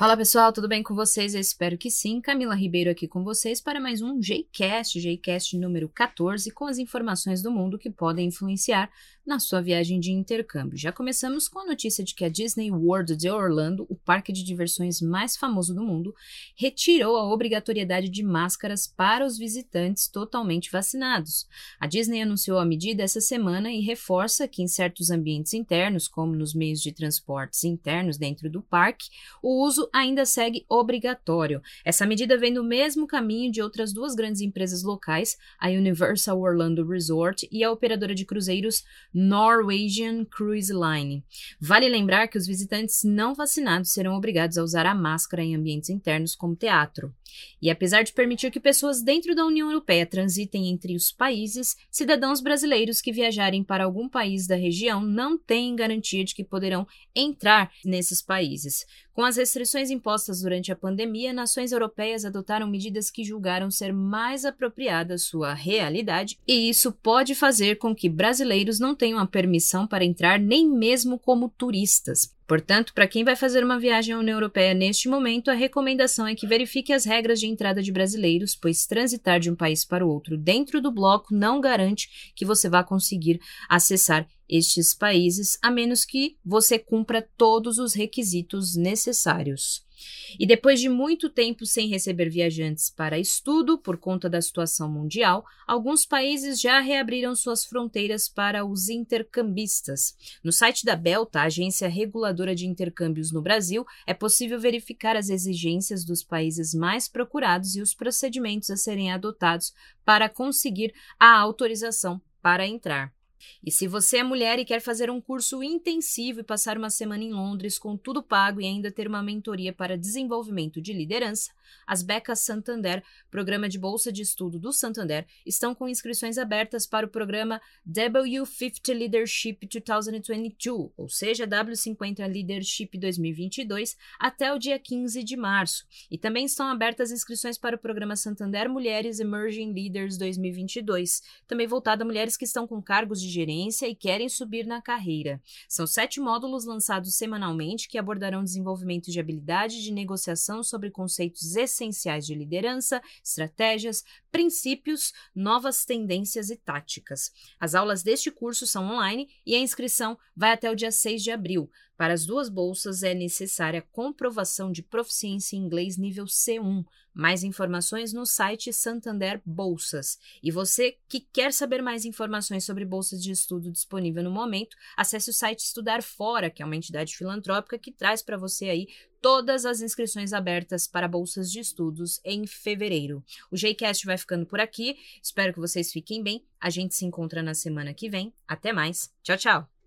Fala pessoal, tudo bem com vocês? Eu espero que sim. Camila Ribeiro aqui com vocês para mais um Jcast, Jcast número 14, com as informações do mundo que podem influenciar na sua viagem de intercâmbio. Já começamos com a notícia de que a Disney World de Orlando, o parque de diversões mais famoso do mundo, retirou a obrigatoriedade de máscaras para os visitantes totalmente vacinados. A Disney anunciou a medida essa semana e reforça que em certos ambientes internos, como nos meios de transportes internos dentro do parque, o uso ainda segue obrigatório. Essa medida vem no mesmo caminho de outras duas grandes empresas locais, a Universal Orlando Resort e a operadora de cruzeiros Norwegian Cruise Line. Vale lembrar que os visitantes não vacinados serão obrigados a usar a máscara em ambientes internos como teatro. E apesar de permitir que pessoas dentro da União Europeia transitem entre os países, cidadãos brasileiros que viajarem para algum país da região não têm garantia de que poderão entrar nesses países. Com as restrições impostas durante a pandemia, nações europeias adotaram medidas que julgaram ser mais apropriadas à sua realidade, e isso pode fazer com que brasileiros não tenham a permissão para entrar nem mesmo como turistas. Portanto, para quem vai fazer uma viagem à União Europeia neste momento, a recomendação é que verifique as regras de entrada de brasileiros, pois transitar de um país para o outro dentro do bloco não garante que você vá conseguir acessar estes países, a menos que você cumpra todos os requisitos necessários. E depois de muito tempo sem receber viajantes para estudo por conta da situação mundial, alguns países já reabriram suas fronteiras para os intercambistas. No site da Belta, agência reguladora de intercâmbios no Brasil, é possível verificar as exigências dos países mais procurados e os procedimentos a serem adotados para conseguir a autorização para entrar. E se você é mulher e quer fazer um curso intensivo e passar uma semana em Londres com tudo pago e ainda ter uma mentoria para desenvolvimento de liderança, as Becas Santander, programa de bolsa de estudo do Santander, estão com inscrições abertas para o programa W50 Leadership 2022, ou seja, W50 Leadership 2022, até o dia 15 de março. E também estão abertas inscrições para o programa Santander Mulheres Emerging Leaders 2022, também voltado a mulheres que estão com cargos de gerência e querem subir na carreira. São sete módulos lançados semanalmente que abordarão desenvolvimento de habilidade de negociação sobre conceitos essenciais de liderança, estratégias, princípios, novas tendências e táticas. As aulas deste curso são online e a inscrição vai até o dia 6 de abril. Para as duas bolsas é necessária comprovação de proficiência em inglês nível C1. Mais informações no site Santander Bolsas. E você que quer saber mais informações sobre bolsas de estudo disponível no momento, acesse o site Estudar Fora, que é uma entidade filantrópica que traz para você aí todas as inscrições abertas para bolsas de estudos em fevereiro. O Jcast vai ficando por aqui. Espero que vocês fiquem bem. A gente se encontra na semana que vem. Até mais. Tchau, tchau.